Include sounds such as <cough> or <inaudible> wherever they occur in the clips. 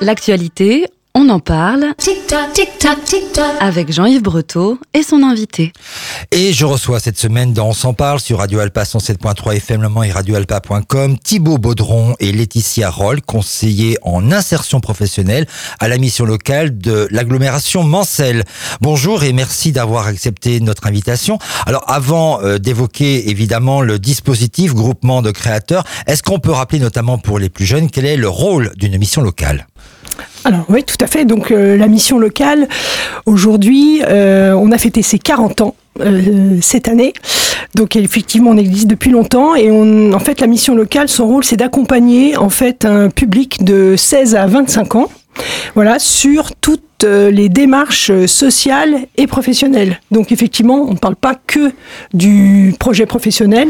L'actualité, on en parle Tic-tac, tic-tac, tic-tac. avec Jean-Yves Breteau et son invité. Et je reçois cette semaine dans On s'en parle sur Radio Alpa 107.3 FM Le Mans et radioalpa.com Thibaut Baudron et Laetitia Roll, conseillers en insertion professionnelle à la mission locale de l'agglomération Mancel. Bonjour et merci d'avoir accepté notre invitation. Alors avant euh, d'évoquer évidemment le dispositif groupement de créateurs, est-ce qu'on peut rappeler notamment pour les plus jeunes quel est le rôle d'une mission locale? Alors oui, tout à fait. Donc euh, la mission locale, aujourd'hui, euh, on a fêté ses 40 ans. euh, cette année. Donc effectivement, on existe depuis longtemps et en fait, la mission locale, son rôle, c'est d'accompagner en fait un public de 16 à 25 ans, voilà, sur toutes euh, les démarches euh, sociales et professionnelles. Donc effectivement, on ne parle pas que du projet professionnel,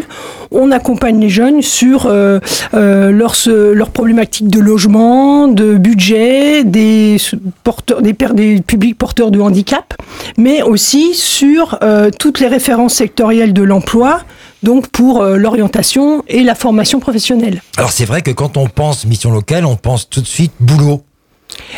on accompagne les jeunes sur euh, leurs problématiques de logement, de budget, des porteurs, des, des publics porteurs de handicap, mais aussi sur toutes les références sectorielles de l'emploi, donc pour l'orientation et la formation professionnelle. Alors c'est vrai que quand on pense mission locale, on pense tout de suite boulot,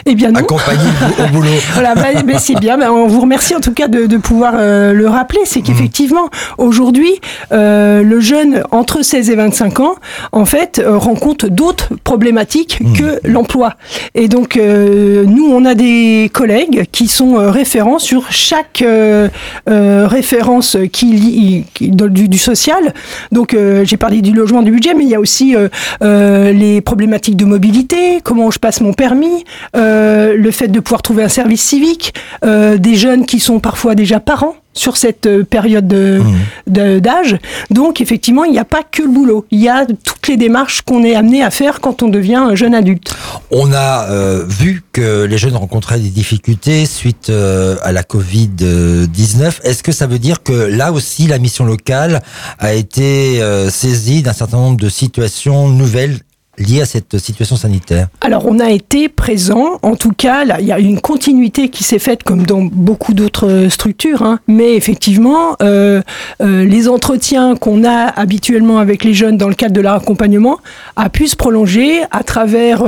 Eh bien non. accompagner au boulot. <laughs> Voilà, bah, bah, c'est bien. Bah, on vous remercie en tout cas de, de pouvoir euh, le rappeler. C'est qu'effectivement, aujourd'hui, euh, le jeune entre 16 et 25 ans, en fait, euh, rencontre d'autres problématiques que l'emploi. Et donc, euh, nous, on a des collègues qui sont euh, référents sur chaque euh, euh, référence qui, lie- qui- du, du social. Donc, euh, j'ai parlé du logement, du budget, mais il y a aussi euh, euh, les problématiques de mobilité, comment je passe mon permis, euh, le fait de pouvoir trouver un service civique, euh, des jeunes qui sont parfois déjà parents sur cette euh, période de- de- d'âge. Donc effectivement, il n'y a pas que le boulot, il y a toutes les démarches qu'on est amené à faire quand on devient un jeune adulte. On a euh, vu que les jeunes rencontraient des difficultés suite euh, à la Covid-19. Est-ce que ça veut dire que là aussi la mission locale a été euh, saisie d'un certain nombre de situations nouvelles liées à cette situation sanitaire Alors on a été présent, en tout cas, là, il y a une continuité qui s'est faite comme dans beaucoup d'autres euh, structures, hein. mais effectivement, euh, euh, les entretiens qu'on a habituellement avec les jeunes dans le cadre de leur accompagnement a pu se prolonger à travers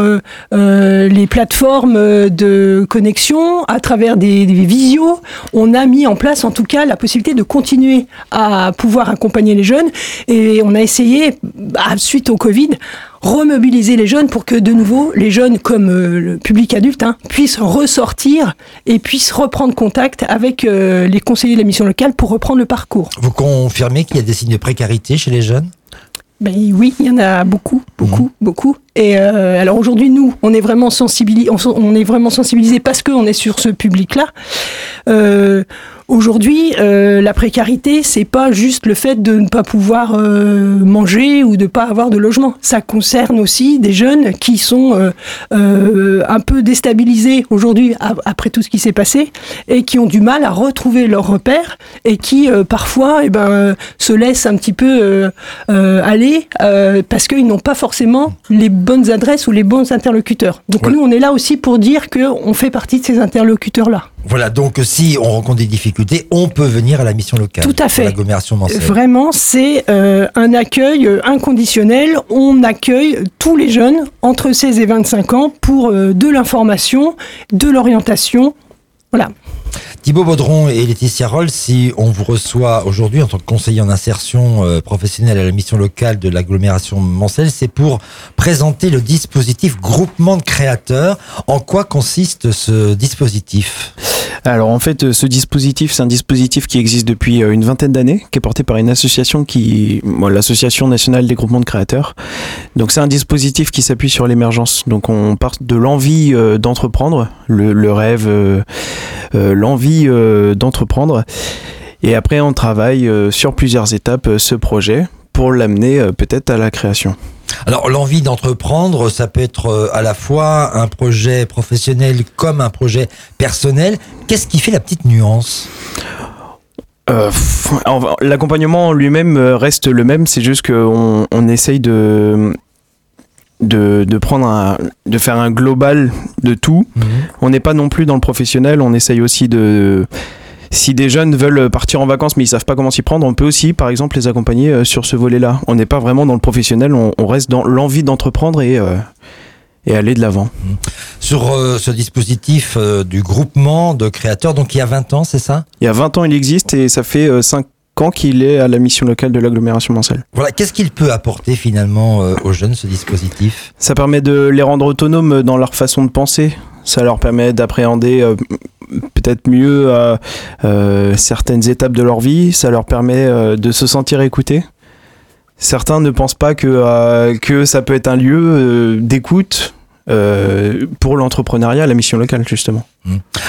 les plateformes de connexion, à travers des, des visios. On a mis en place en tout cas la possibilité de continuer à pouvoir accompagner les jeunes et on a essayé, bah, suite au Covid, remobiliser les jeunes pour que de nouveau les jeunes comme euh, le public adulte hein, puissent ressortir et puissent reprendre contact avec euh, les conseillers de la mission locale pour reprendre le parcours. Vous confirmez qu'il y a des signes de précarité chez les jeunes? Ben oui, il y en a beaucoup, beaucoup, beaucoup. Et euh, alors aujourd'hui, nous, on est vraiment sensibilisés, parce qu'on est sur ce public-là. Euh, aujourd'hui, euh, la précarité, c'est pas juste le fait de ne pas pouvoir manger ou de pas avoir de logement. Ça concerne aussi des jeunes qui sont un peu déstabilisés aujourd'hui après tout ce qui s'est passé et qui ont du mal à retrouver leurs repères et qui parfois eh ben, se laissent un petit peu aller parce qu'ils n'ont pas forcément les bonnes adresses ou les bons interlocuteurs. Donc nous, on est là aussi pour dire qu'on fait partie de ces interlocuteurs-là. Voilà, donc si on rencontre des difficultés, on peut venir à la mission locale. Tout à fait. Vraiment, c'est euh, un accueil euh, inconditionnel. On accueille tous les jeunes entre 16 et 25 ans pour euh, de l'information, de l'orientation. Voilà. Thibaut Baudron et Laetitia Roll, si on vous reçoit aujourd'hui en tant que conseiller en insertion euh, professionnelle à la mission locale de l'agglomération Mancel, c'est pour présenter le dispositif groupement de créateurs. En quoi consiste ce dispositif? Alors en fait, euh, ce dispositif, c'est un dispositif qui existe depuis euh, une vingtaine d'années, qui est porté par une association qui, l'association nationale des groupements de créateurs. Donc c'est un dispositif qui s'appuie sur l'émergence. Donc on part de l'envie euh, d'entreprendre, le, rêve, l'envie d'entreprendre, et après on travaille sur plusieurs étapes ce projet pour l'amener peut-être à la création. Alors l'envie d'entreprendre, ça peut être euh, à la fois un projet professionnel comme un projet personnel. Qu'est-ce qui fait la petite nuance? Euh, L'accompagnement en lui-même euh, reste le même, c'est juste qu'on on essaye de, de, de prendre un, de faire un global de tout. On n'est pas non plus dans le professionnel, on essaye aussi de. Si des jeunes veulent partir en vacances mais ils savent pas comment s'y prendre, on peut aussi par exemple les accompagner euh, sur ce volet-là. On n'est pas vraiment dans le professionnel, on, on reste dans l'envie d'entreprendre et, euh, et aller de l'avant. Sur euh, ce dispositif euh, du groupement de créateurs, donc il y a 20 ans, c'est ça? Il y a 20 ans, il existe et ça fait 5 ans qu'il est à la mission locale de l'agglomération Mancelle. Voilà, qu'est-ce qu'il peut apporter finalement euh, aux jeunes, ce dispositif? Ça permet de les rendre autonomes dans leur façon de penser. Ça leur permet d'appréhender euh, peut-être mieux euh, euh, certaines étapes de leur vie. Ça leur permet euh, de se sentir écoutés. Certains ne pensent pas que, euh, que ça peut être un lieu euh, d'écoute euh, pour l'entrepreneuriat, la mission locale justement.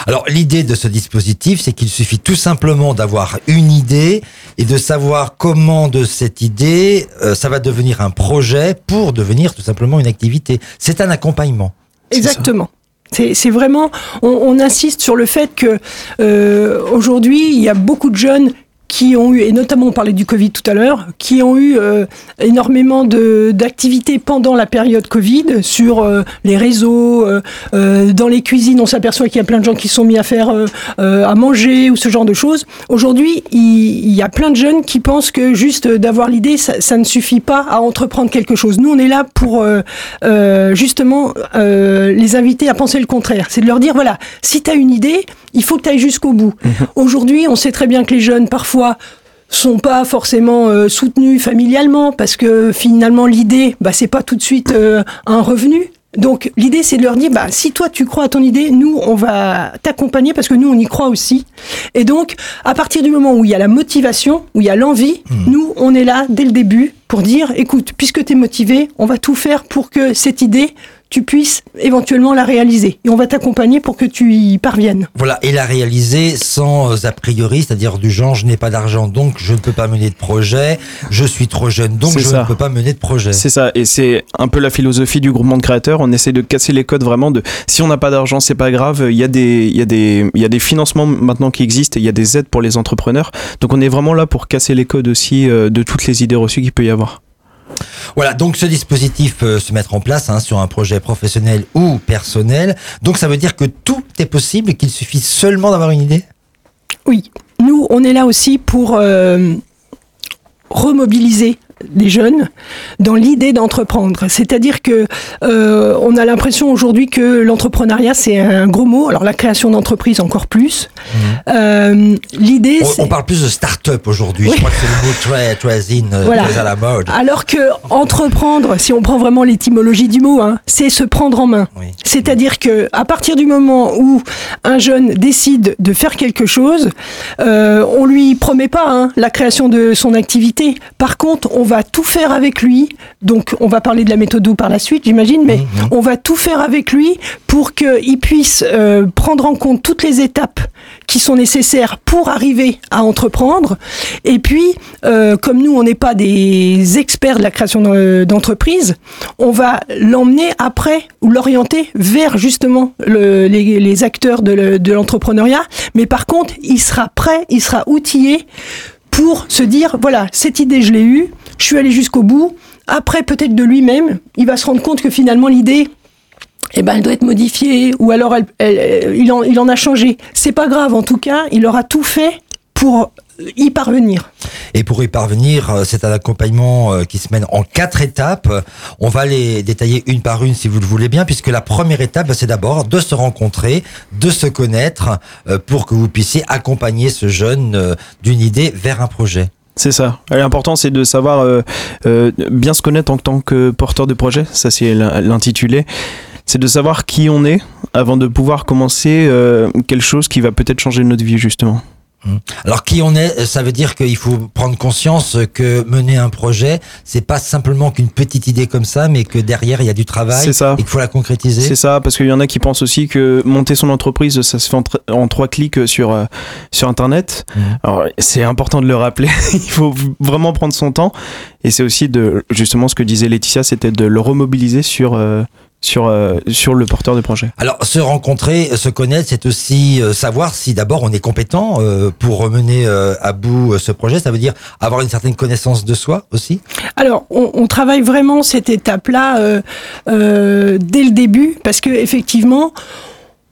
Alors l'idée de ce dispositif, c'est qu'il suffit tout simplement d'avoir une idée et de savoir comment de cette idée, euh, ça va devenir un projet pour devenir tout simplement une activité. C'est un accompagnement. Exactement. C'est vraiment, on, on insiste sur le fait que euh, aujourd'hui, il y a beaucoup de jeunes qui ont eu, et notamment on parlait du Covid tout à l'heure, qui ont eu euh, énormément d'activités pendant la période Covid sur euh, les réseaux, euh, euh, dans les cuisines, on s'aperçoit qu'il y a plein de gens qui sont mis à faire à manger ou ce genre de choses. Aujourd'hui, il, il y a plein de jeunes qui pensent que juste d'avoir l'idée, ça, ça ne suffit pas à entreprendre quelque chose. Nous, on est là pour justement les inviter à penser le contraire. C'est de leur dire, voilà, si tu as une idée, il faut que tu ailles jusqu'au bout. Aujourd'hui, on sait très bien que les jeunes, parfois, sont pas forcément euh, soutenus familialement parce que finalement l'idée bah c'est pas tout de suite euh, un revenu. Donc l'idée c'est de leur dire bah si toi tu crois à ton idée nous on va t'accompagner parce que nous on y croit aussi. Et donc à partir du moment où il y a la motivation où il y a l'envie nous on est là dès le début pour dire écoute puisque tu es motivé on va tout faire pour que cette idée tu puisses éventuellement la réaliser et on va t'accompagner pour que tu y parviennes Voilà, et la réaliser sans euh, a priori, c'est-à-dire du genre je n'ai pas d'argent donc je ne peux pas mener de projet, je suis trop jeune donc je ça. ne peux pas mener de projet. C'est ça, et c'est un peu la philosophie du groupement de créateurs. On essaie de casser les codes vraiment de si on n'a pas d'argent, c'est pas grave. Il y a des, il y a des, il y a des financements maintenant qui existent et il y a des aides pour les entrepreneurs. Donc on est vraiment là pour casser les codes aussi euh, de toutes les idées reçues qu'il peut y avoir. Voilà, donc ce dispositif peut se mettre en place hein, sur un projet professionnel ou personnel. Donc ça veut dire que tout est possible qu'il suffit seulement d'avoir une idée? Oui, nous, on est là aussi pour euh, remobiliser les jeunes dans l'idée d'entreprendre. C'est-à-dire que euh, on a l'impression aujourd'hui que l'entrepreneuriat c'est un gros mot. Alors la création d'entreprise encore plus. Euh, l'idée, on, c'est on parle plus de start-up aujourd'hui. Oui. Je crois que c'est le mot très, très in, euh, Voilà. très à la mode. alors que entreprendre, si on prend vraiment l'étymologie du mot, hein, c'est se prendre en main. Oui. C'est-à-dire que à partir du moment où un jeune décide de faire quelque chose, euh, on lui promet pas hein, la création de son activité. Par contre, on va tout faire avec lui. Donc, on va parler de la méthode par la suite, j'imagine, mais Mhm. on va tout faire avec lui pour qu'il puisse euh, prendre en compte toutes les étapes qui sont nécessaires pour arriver à entreprendre. Et puis, euh, comme nous, on n'est pas des experts de la création de- d'entreprise, on va l'emmener après ou l'orienter vers justement le- les, les acteurs de l'entrepreneuriat. Mais par contre, il sera prêt, il sera outillé pour se dire, voilà, cette idée, je l'ai eue, je suis allé jusqu'au bout. Après, peut-être de lui-même, il va se rendre compte que finalement, l'idée, eh ben, elle doit être modifiée, ou alors elle- il, en, il en a changé. C'est pas grave, en tout cas, il aura tout fait pour y parvenir. Et pour y parvenir, euh, c'est un accompagnement euh, qui se mène en quatre étapes. On va les détailler une par une si vous le voulez bien, puisque la première étape, c'est d'abord de se rencontrer, de se connaître, euh, pour que vous puissiez accompagner ce jeune euh, d'une idée vers un projet. C'est ça. L'important, c'est de savoir euh, euh, bien se connaître en tant que porteur de projet. Ça, c'est l'in- l'intitulé. C'est de savoir qui on est avant de pouvoir commencer euh, quelque chose qui va peut-être changer notre vie, justement. Alors qui on est, ça veut dire qu'il faut prendre conscience que mener un projet, c'est pas simplement qu'une petite idée comme ça, mais que derrière il y a du travail C'est ça. et qu'il faut la concrétiser. C'est ça, parce qu'il y en a qui pensent aussi que monter son entreprise, ça se fait en, tr- en trois clics sur, euh, sur Internet. Mhm. Alors, c'est important de le rappeler. <laughs> Il faut vraiment prendre son temps. Et c'est aussi de, justement, ce que disait Laetitia, c'était de le remobiliser sur, euh, sur, euh, sur le porteur de projet. Alors se rencontrer, se connaître, c'est aussi euh, savoir si d'abord on est compétent euh, pour mener euh, à bout euh, ce projet. Ça veut dire avoir une certaine connaissance de soi aussi. Alors, on, on travaille vraiment cette étape-là euh, euh, dès le début, parce que effectivement,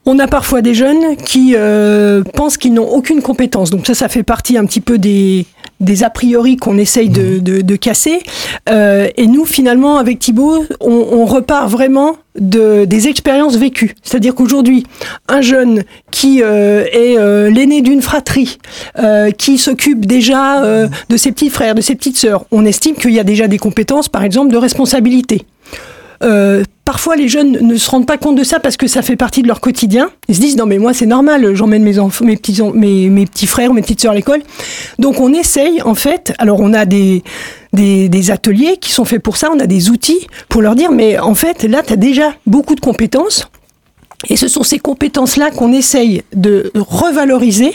on a parfois des jeunes qui euh, pensent qu'ils n'ont aucune compétence. Donc ça, ça fait partie un petit peu des, des a priori qu'on essaye de, de, de casser. Euh, et nous, finalement, avec Thibaut, on, on repart vraiment de, des expériences vécues. C'est-à-dire qu'aujourd'hui, un jeune qui euh, est euh, l'aîné d'une fratrie, euh, qui s'occupe déjà euh, de ses petits frères, de ses petites sœurs, on estime qu'il y a déjà des compétences, par exemple, de responsabilité. Euh, parfois, les jeunes ne se rendent pas compte de ça parce que ça fait partie de leur quotidien. Ils se disent non mais moi c'est normal, j'emmène mes enfants, mes petits, mes, mes petits frères mes petites sœurs à l'école. Donc on essaye en fait. Alors on a des ateliers qui sont faits pour ça. On a des outils pour leur dire mais en fait là tu as déjà beaucoup de compétences et ce sont ces compétences-là qu'on essaye de revaloriser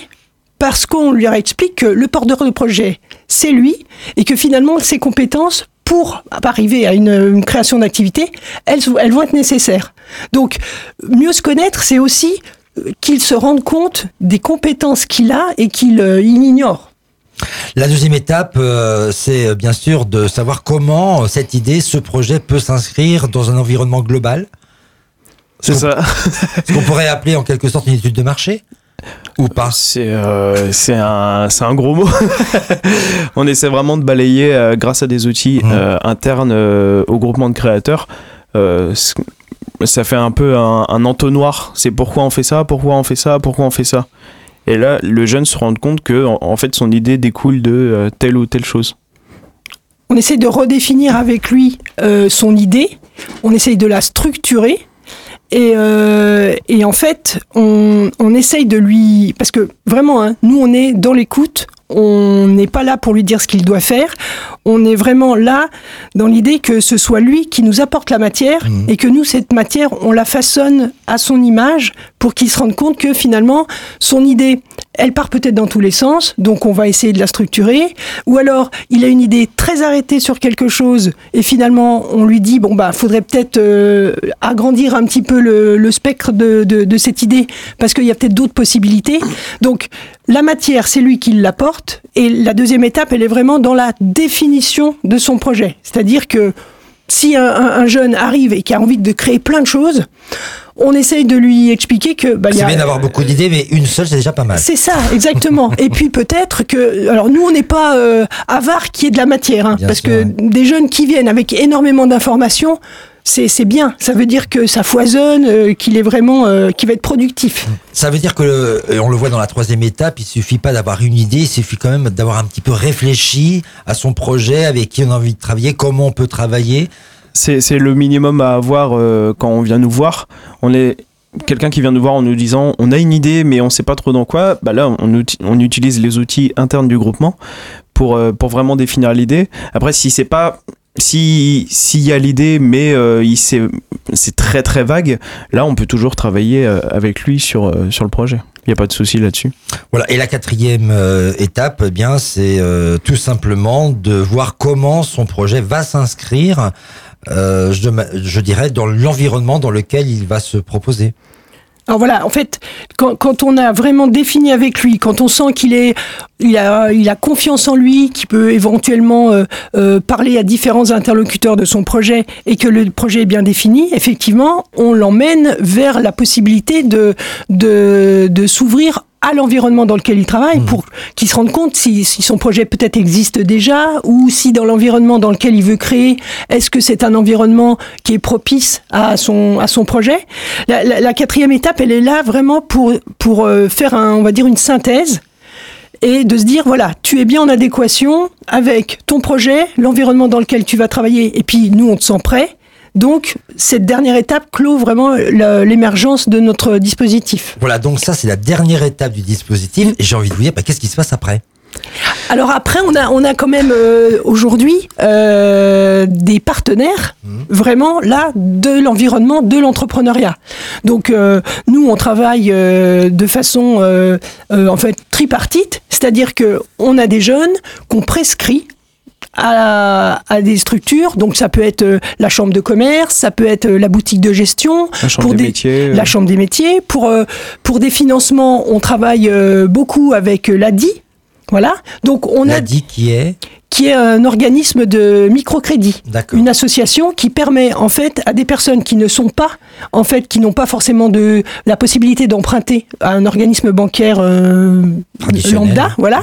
parce qu'on lui explique que le porteur de projet, c'est lui, et que finalement, ces compétences, pour arriver à une, une création d'activité, elles, elles vont être nécessaires. Donc, mieux se connaître, c'est aussi euh, qu'il se rende compte des compétences qu'il a et qu'il euh, ignore. La deuxième étape, euh, c'est bien sûr de savoir comment cette idée, ce projet peut s'inscrire dans un environnement global. C'est ça. <laughs> Ce qu'on pourrait appeler en quelque sorte une étude de marché ou pas C'est euh, c'est un, gros mot. <laughs> on essaie vraiment de balayer euh, grâce à des outils Mhm. euh, internes euh, au groupement de créateurs. Euh, ça fait un peu un, un entonnoir. C'est pourquoi on fait ça, pourquoi on fait ça, pourquoi on fait ça. Et là, le jeune se rend compte que en, en fait son idée découle de euh, telle ou telle chose. On essaye de redéfinir avec lui euh, son idée, on essaye de la structurer. Et, euh, et en fait, on, on essaye de lui... Parce que vraiment, hein, nous, on est dans l'écoute, on n'est pas là pour lui dire ce qu'il doit faire, on est vraiment là dans l'idée que ce soit lui qui nous apporte la matière et que nous, cette matière, on la façonne à son image pour qu'il se rende compte que finalement, son idée, elle part peut-être dans tous les sens, donc on va essayer de la structurer. Ou alors, il a une idée très arrêtée sur quelque chose et finalement, on lui dit, bon, bah, faudrait peut-être euh, agrandir un petit peu le, spectre de, de cette idée parce qu'il y a peut-être d'autres possibilités. Donc, la matière, c'est lui qui l'apporte. Et la deuxième étape, elle est vraiment dans la définition de son projet. C'est-à-dire que si un, un- un jeune arrive et qui a envie de créer plein de choses, on essaye de lui expliquer que... Bah, C'est a- bien d'avoir beaucoup d'idées, mais une seule, c'est déjà pas mal. c'est ça, exactement. <laughs> Et puis peut-être que, alors nous, on n'est pas euh, avare qui est de la matière, hein, parce sûr, que ouais. des jeunes qui viennent avec énormément d'informations, c'est c'est bien. Ça veut dire que ça foisonne, euh, qu'il est vraiment, euh, qu'il va être productif. Ça veut dire que, le- on le voit dans la troisième étape, il suffit pas d'avoir une idée, il suffit quand même d'avoir un petit peu réfléchi à son projet, avec qui on a envie de travailler, comment on peut travailler. C'est c'est le minimum à avoir euh, quand on vient nous voir. On est quelqu'un qui vient nous voir en nous disant on a une idée mais on sait pas trop dans quoi. Bah là on, on utilise les outils internes du groupement pour euh, pour vraiment définir l'idée. Après si c'est pas si s'il y a l'idée mais euh, c'est très très vague, là on peut toujours travailler euh, avec lui sur euh, sur le projet. Il y a pas de souci là-dessus. Voilà. Et la quatrième étape, eh bien, c'est tout simplement de voir comment son projet va s'inscrire, je dirais, dans l'environnement dans lequel il va se proposer. Alors voilà, en fait, quand, quand on a vraiment défini avec lui, quand on sent qu'il est, il a, il a confiance en lui, qu'il peut éventuellement euh, euh, parler à différents interlocuteurs de son projet et que le projet est bien défini, effectivement, on l'emmène vers la possibilité de, de, de s'ouvrir à l'environnement dans lequel il travaille pour qu'il se rende compte si, son projet peut-être existe déjà ou si dans l'environnement dans lequel il veut créer, est-ce que c'est un environnement qui est propice à son, à son projet? La, la- la quatrième étape, elle est là vraiment pour, pour euh, faire, un, on va dire, une synthèse et de se dire, voilà, tu es bien en adéquation avec ton projet, l'environnement dans lequel tu vas travailler, et puis nous, on te sent prêt. Donc, cette dernière étape clôt vraiment l'émergence de notre dispositif. Voilà. Donc ça, c'est la dernière étape du dispositif. Et j'ai envie de vous dire, bah, qu'est-ce qui se passe après? Alors après, on a, on a quand même euh, aujourd'hui euh, des partenaires vraiment là de l'environnement, de l'entrepreneuriat. Donc euh, nous, on travaille de façon en fait tripartite, c'est-à-dire que on a des jeunes qu'on prescrit à, à des structures, donc ça peut être euh, la chambre de commerce, ça peut être euh, la boutique de gestion, La chambre pour des des- métiers. euh, la Chambre des métiers. Pour, euh, pour des financements, on travaille euh, beaucoup avec l'ADI. Voilà. Donc on a L'ADI qui est qui est un organisme de microcrédit. Une association qui permet en fait à des personnes qui ne sont pas en fait qui n'ont pas forcément de la possibilité d'emprunter à un organisme bancaire euh, lambda, voilà.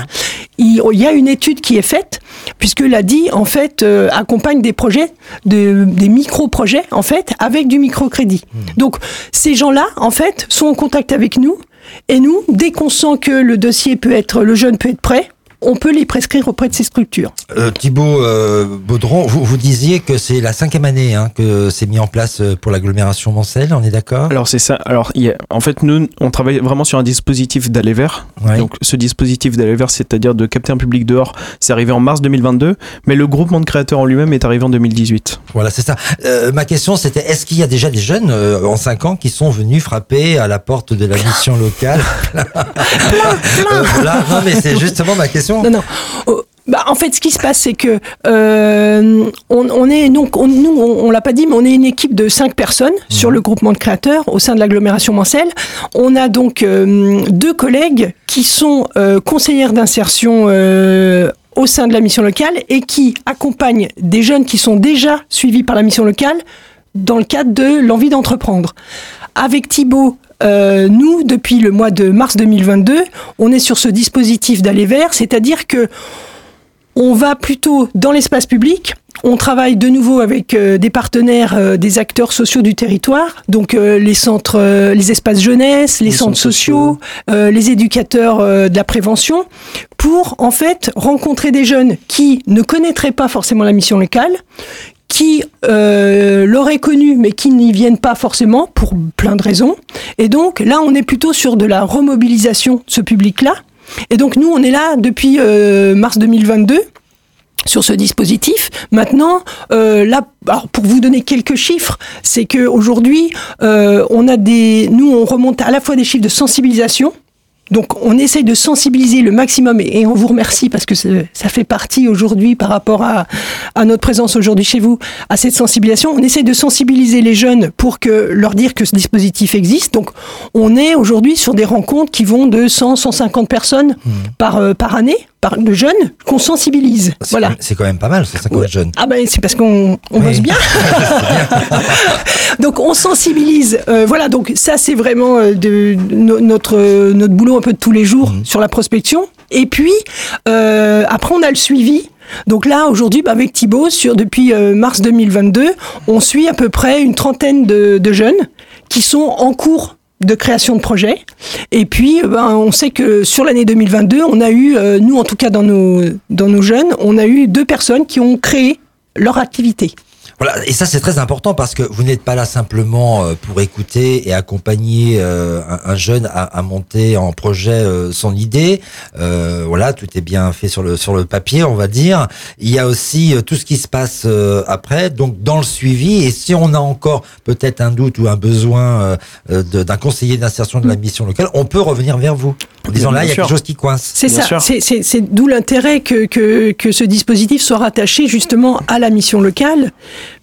Il, il y a une étude qui est faite puisque l'ADI en fait euh, accompagne des projets de, des micro-projets en fait avec du microcrédit. Donc ces gens-là en fait sont en contact avec nous et nous dès qu'on sent que le dossier peut être le jeune peut être prêt, on peut les prescrire auprès de ces structures. Euh, Thibaut euh, Baudron, vous, vous disiez que c'est la cinquième année hein, que c'est mis en place euh, pour l'agglomération Mancel, on est d'accord? Alors c'est ça. Alors il y a- en fait nous on travaille vraiment sur un dispositif d'aller vers. Ouais. Donc ce dispositif d'aller vers, c'est-à-dire de capter un public dehors, c'est arrivé en mars 2022, mais le groupement de créateurs en lui-même est arrivé en 2018. Voilà, c'est ça. Euh, ma question, c'était est-ce qu'il y a déjà des jeunes euh, en 5 ans qui sont venus frapper à la porte de la mission locale? <laughs> Euh, voilà. Non, mais c'est justement ma question. Non, non. Oh, Bah, en fait, ce qui se passe, c'est que euh, on, on est donc on- nous, on, on l'a pas dit, mais on est une équipe de cinq personnes sur le groupement de créateurs au sein de l'agglomération Mancel. On a donc euh, deux collègues qui sont euh, conseillères d'insertion. au sein de la mission locale et qui accompagnent des jeunes qui sont déjà suivis par la mission locale dans le cadre de l'envie d'entreprendre. Avec Thibaut, euh, nous, depuis le mois de mars 2022, on est sur ce dispositif d'aller vers, c'est-à-dire que on va plutôt dans l'espace public. On travaille de nouveau avec euh, des partenaires, euh, des acteurs sociaux du territoire, donc euh, les centres, les espaces jeunesse, les, Les centres, centres sociaux, euh, les éducateurs de la prévention, pour en fait rencontrer des jeunes qui ne connaîtraient pas forcément la mission locale, qui euh, l'auraient connue mais qui n'y viennent pas forcément pour plein de raisons. Et donc là, on est plutôt sur de la remobilisation de ce public-là. Et donc nous, on est là depuis euh, mars 2022 sur ce dispositif. Maintenant, euh, là, alors pour vous donner quelques chiffres, c'est que aujourd'hui, euh, on a des, nous, on remonte à la fois des chiffres de sensibilisation. Donc, on essaye de sensibiliser le maximum et, on vous remercie parce que ça fait partie aujourd'hui par rapport à, à notre présence aujourd'hui chez vous, à cette sensibilisation. On essaye de sensibiliser les jeunes pour que leur dire que ce dispositif existe. Donc, on est aujourd'hui sur des rencontres qui vont de 100, 150 personnes par, euh, par année, par de jeunes qu'on sensibilise. C'est Voilà. c'est quand même pas mal, 150 Ouais. jeunes. Ah ben c'est parce qu'on on Oui. bosse bien. <laughs> <laughs> donc on sensibilise. Euh, voilà, donc ça c'est vraiment euh, de, de no- notre euh, notre boulot un peu de tous les jours Mhm. sur la prospection. Et puis euh, après on a le suivi. Donc là aujourd'hui bah, avec Thibaut sur depuis euh, mars 2022, on suit à peu près une trentaine de, de jeunes qui sont en cours de création de projet. Et puis, euh, ben, on sait que sur l'année 2022, on a eu, euh, nous en tout cas dans nos, dans nos jeunes, on a eu deux personnes qui ont créé leur activité. Voilà, et ça c'est très important parce que vous n'êtes pas là simplement euh, pour écouter et accompagner euh, un, un jeune à, à monter en projet euh, son idée. Euh, voilà, tout est bien fait sur le sur le papier, on va dire. Il y a aussi euh, tout ce qui se passe euh, après, donc dans le suivi. Et si on a encore peut-être un doute ou un besoin d'un conseiller d'insertion de la mission locale, on peut revenir vers vous en disant là il y a quelque chose qui coince. C'est ça, sûr. c'est- c'est c'est d'où l'intérêt que, que, que ce dispositif soit rattaché justement à la mission locale,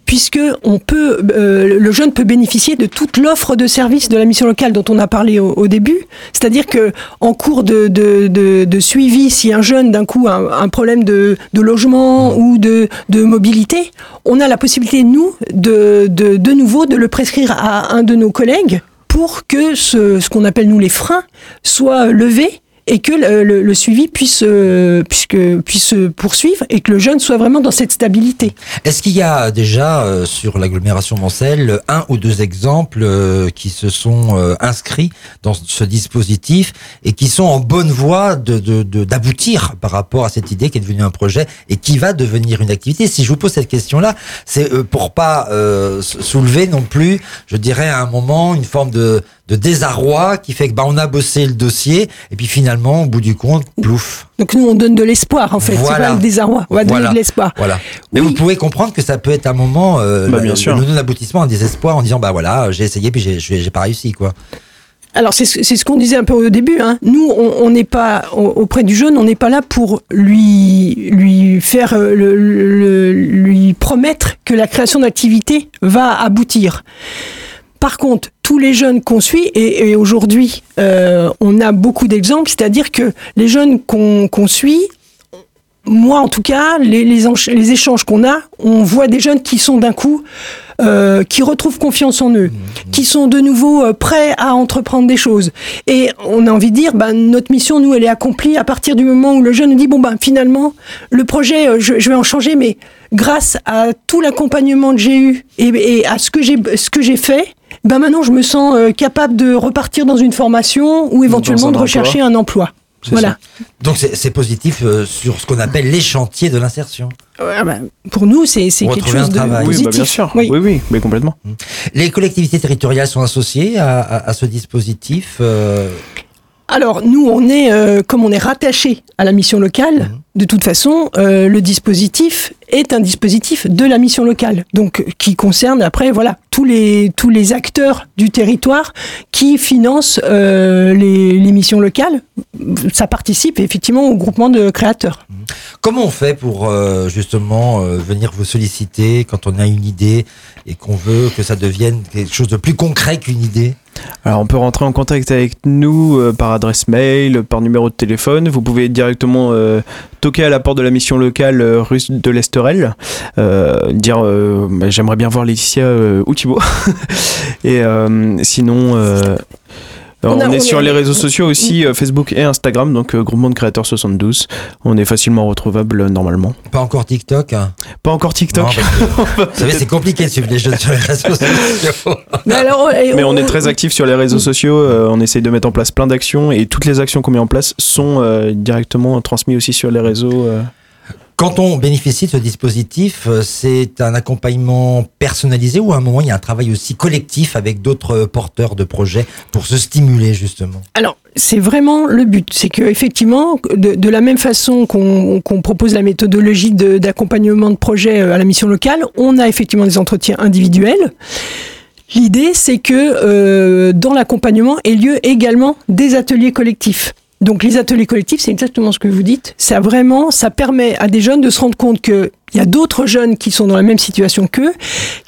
puisque on peut, euh, le jeune peut bénéficier de toute l'offre de services de la mission locale dont on a parlé au, au début. C'est-à-dire que en cours de, de, de, de suivi, si un jeune d'un coup a un, un problème de, de logement ou de, de mobilité, on a la possibilité nous de, de, de nouveau de le prescrire à un de nos collègues pour que ce, ce qu'on appelle nous les freins soient levés et que le, le- le suivi puisse, euh, puisque, puisse se poursuivre et que le jeune soit vraiment dans cette stabilité. Est-ce qu'il y a déjà euh, sur l'agglomération Mancel un ou deux exemples euh, qui se sont euh, inscrits dans ce dispositif et qui sont en bonne voie de de- de- d'aboutir par rapport à cette idée qui est devenue un projet et qui va devenir une activité? Si je vous pose cette question-là, c'est euh, pour pas soulever non plus, je dirais à un moment, une forme de, de désarroi qui fait que bah on a bossé le dossier et puis finalement au bout du compte, plouf. Donc nous, on donne de l'espoir en fait. Voilà. C'est pas le désarroi. On va Voilà. donner de l'espoir. Voilà. Mais Oui. vous pouvez comprendre que ça peut être un moment, euh, Bah, le- bien le, sûr. non-aboutissement, un désespoir en disant bah voilà, j'ai essayé puis j'ai- j'ai j'ai pas réussi quoi. Alors c'est ce c'est ce qu'on disait un peu au début. Hein. Nous, on n'est pas au- auprès du jeune, on n'est pas là pour lui lui faire euh, le, le- lui promettre que la création d'activité va aboutir. Par contre, tous les jeunes qu'on suit, et, et aujourd'hui, euh, on a beaucoup d'exemples, c'est-à-dire que les jeunes qu'on suit, moi en tout cas, les, les, ench- les échanges qu'on a, on voit des jeunes qui sont d'un coup, euh, qui retrouvent confiance en eux, qui sont de nouveau euh, prêts à entreprendre des choses. Et on a envie de dire, ben, notre mission, nous, elle est accomplie à partir du moment où le jeune nous dit, bon ben finalement, le projet, euh, je, je vais en changer, mais grâce à tout l'accompagnement que j'ai eu et, et à ce que j'ai ce que j'ai fait, ben maintenant je me sens euh, capable de repartir dans une formation ou éventuellement de rechercher un emploi. Voilà. Donc c'est positif euh, sur ce qu'on appelle les chantiers de l'insertion. Ouais, ben, pour nous, c'est quelque chose un de travail. Oui, positif. bah, bien sûr. Oui. Oui, oui, mais complètement. Les collectivités territoriales sont associées à, à- à ce dispositif. euh, Alors nous, on est euh, comme on est rattaché à la mission locale. Mhm. De toute façon, euh, le dispositif est un dispositif de la mission locale, donc qui concerne après voilà tous les tous les acteurs du territoire qui financent euh, les, les missions locales. Ça participe effectivement au groupement de créateurs. Comment on fait pour euh, justement euh, venir vous solliciter quand on a une idée et qu'on veut que ça devienne quelque chose de plus concret qu'une idée? Alors, on peut rentrer en contact avec nous euh, par adresse mail, par numéro de téléphone. Vous pouvez directement euh, à la porte de la mission locale euh, rue de l'Esterel, euh, dire euh, bah, j'aimerais bien voir Laetitia ou Thibaut. <laughs> Et sinon, euh, On on, a- est on sur est- les réseaux sociaux aussi, euh, Facebook et Instagram, donc euh, groupement de créateurs 72. On est facilement retrouvable euh, normalement. Pas encore TikTok hein Pas encore TikTok. Non, parce que, <laughs> Vous savez, c'est compliqué de suivre les jeunes sur les réseaux sociaux. <laughs> Mais, alors, et Mais on est très actif sur les réseaux sociaux, euh, on essaye de mettre en place plein d'actions et toutes les actions qu'on met en place sont euh, directement transmises aussi sur les réseaux. Euh. Quand on bénéficie de ce dispositif, euh, c'est un accompagnement personnalisé ou à un moment il y a un travail aussi collectif avec d'autres porteurs de projets pour se stimuler justement? Alors, c'est vraiment le but. C'est que effectivement, de, de la même façon qu'on propose la méthodologie de- d'accompagnement de, projet euh, à la mission locale, on a effectivement des entretiens individuels. L'idée, c'est que euh, dans l'accompagnement ait lieu également des ateliers collectifs. Donc les ateliers collectifs, c'est exactement ce que vous dites. Ça vraiment, ça permet à des jeunes de se rendre compte que il y a d'autres jeunes qui sont dans la même situation qu'eux,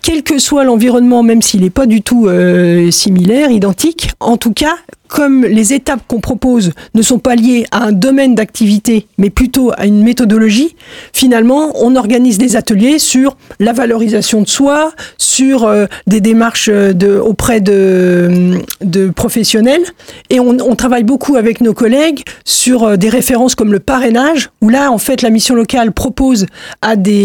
quel que soit l'environnement, même s'il n'est pas du tout euh, similaire, identique. En tout cas, comme les étapes qu'on propose ne sont pas liées à un domaine d'activité, mais plutôt à une méthodologie, finalement, on organise des ateliers sur la valorisation de soi, sur euh, des démarches de, auprès de, professionnels, et on, travaille beaucoup avec nos collègues sur euh, des références comme le parrainage, où là, en fait, la mission locale propose à des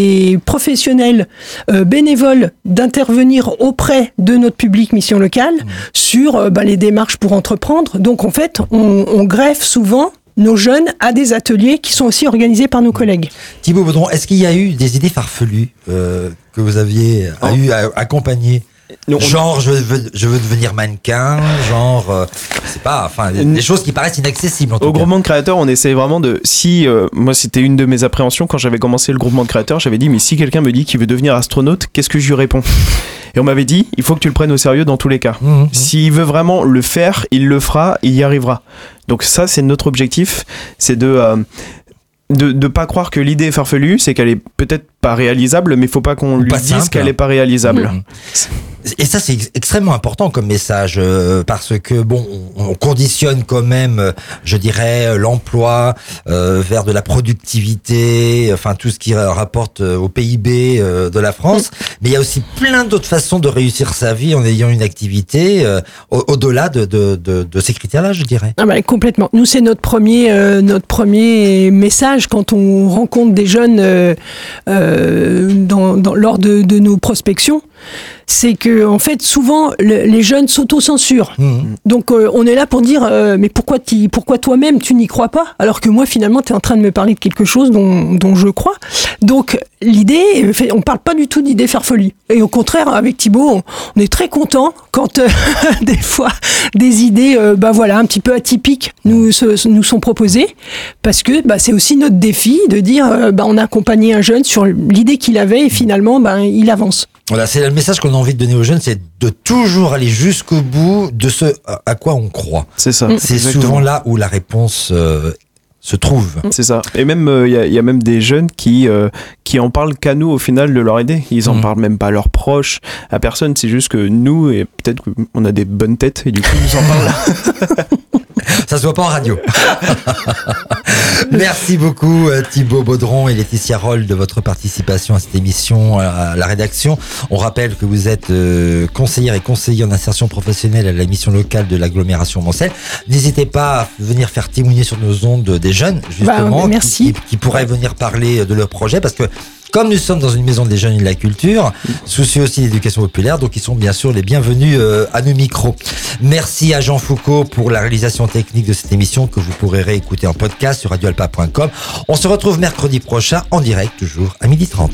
professionnels euh, bénévoles d'intervenir auprès de notre public mission locale sur euh, bah, les démarches pour entreprendre. Donc, en fait, on, on greffe souvent nos jeunes à des ateliers qui sont aussi organisés par nos collègues. Thibaut Baudron, est-ce qu'il y a eu des idées farfelues euh, que vous aviez Oh. eu à accompagner Genre, je veux, je veux devenir mannequin, genre, euh, je sais pas, enfin, des, choses qui paraissent inaccessibles en tout Au cas. groupement de créateurs, on essaie vraiment de. Si, euh, moi, c'était une de mes appréhensions quand j'avais commencé le groupement de créateurs, j'avais dit, mais si quelqu'un me dit qu'il veut devenir astronaute, qu'est-ce que je lui réponds? Et on m'avait dit, il faut que tu le prennes au sérieux dans tous les cas. Mhm. S'il veut vraiment le faire, il le fera, il y arrivera. Donc ça, c'est notre objectif, c'est de euh, de ne pas croire que l'idée est farfelue, c'est qu'elle est peut-être pas réalisable, mais il faut pas qu'on lui pas dise qu'elle est pas réalisable. Mhm. Et ça, c'est ex- extrêmement important comme message euh, parce que bon, on, on conditionne quand même, euh, je dirais, euh, l'emploi euh, vers de la productivité, enfin tout ce qui rapporte au PIB euh, de la France. Mais il y a aussi plein d'autres façons de réussir sa vie en ayant une activité euh, au- au-delà de, de, de, de ces critères-là, je dirais. Ah bah, complètement. Nous, c'est notre premier, euh, notre premier message quand on rencontre des jeunes euh, euh, dans- lors de nos prospections. C'est que, en fait, souvent, le- les jeunes s'autocensurent. Mhm. Donc, euh, on est là pour dire, euh, mais pourquoi, toi-même tu n'y crois pas Alors que moi, finalement, tu es en train de me parler de quelque chose dont, dont je crois. Donc, l'idée, on parle pas du tout d'idée farfelue. Et au contraire, avec Thibaut, on, on est très content quand euh, <laughs> des fois des idées, bah voilà, un petit peu atypiques nous se- nous sont proposées, parce que bah, c'est aussi notre défi de dire, bah, on a accompagné un jeune sur l'idée qu'il avait et finalement, bah, il avance. Voilà, c'est le message qu'on a envie de donner aux jeunes, c'est de toujours aller jusqu'au bout de ce à- quoi on croit. C'est ça. C'est souvent là où la réponse euh, se trouvent. C'est ça. Et même, euh, il y, a- il y a même des jeunes qui, euh, qui en parlent qu'à nous au final de leur aider. Ils en Mhm. parlent même pas à leurs proches, à personne. C'est juste que nous, et peut-être qu'on a des bonnes têtes, et du coup, ils en parlent. <laughs> Ça se voit pas en radio. <laughs> <laughs> Merci beaucoup euh, Thibaut Baudron et Laetitia Roll de votre participation à cette émission à la rédaction. On rappelle que vous êtes euh, conseillère et conseiller en insertion professionnelle à la mission locale de l'agglomération Moncel. N'hésitez pas à venir faire témoigner sur nos ondes des jeunes justement Bah, merci. Qui, qui- qui pourraient venir parler de leur projet parce que comme nous sommes dans une maison des jeunes et de la culture, soucieux aussi d'éducation populaire, donc ils sont bien sûr les bienvenus euh, à nos micros. Merci à Jean Foucault pour la réalisation technique de cette émission que vous pourrez réécouter en podcast sur radioalpa.com. On se retrouve mercredi prochain en direct, toujours à 12h30.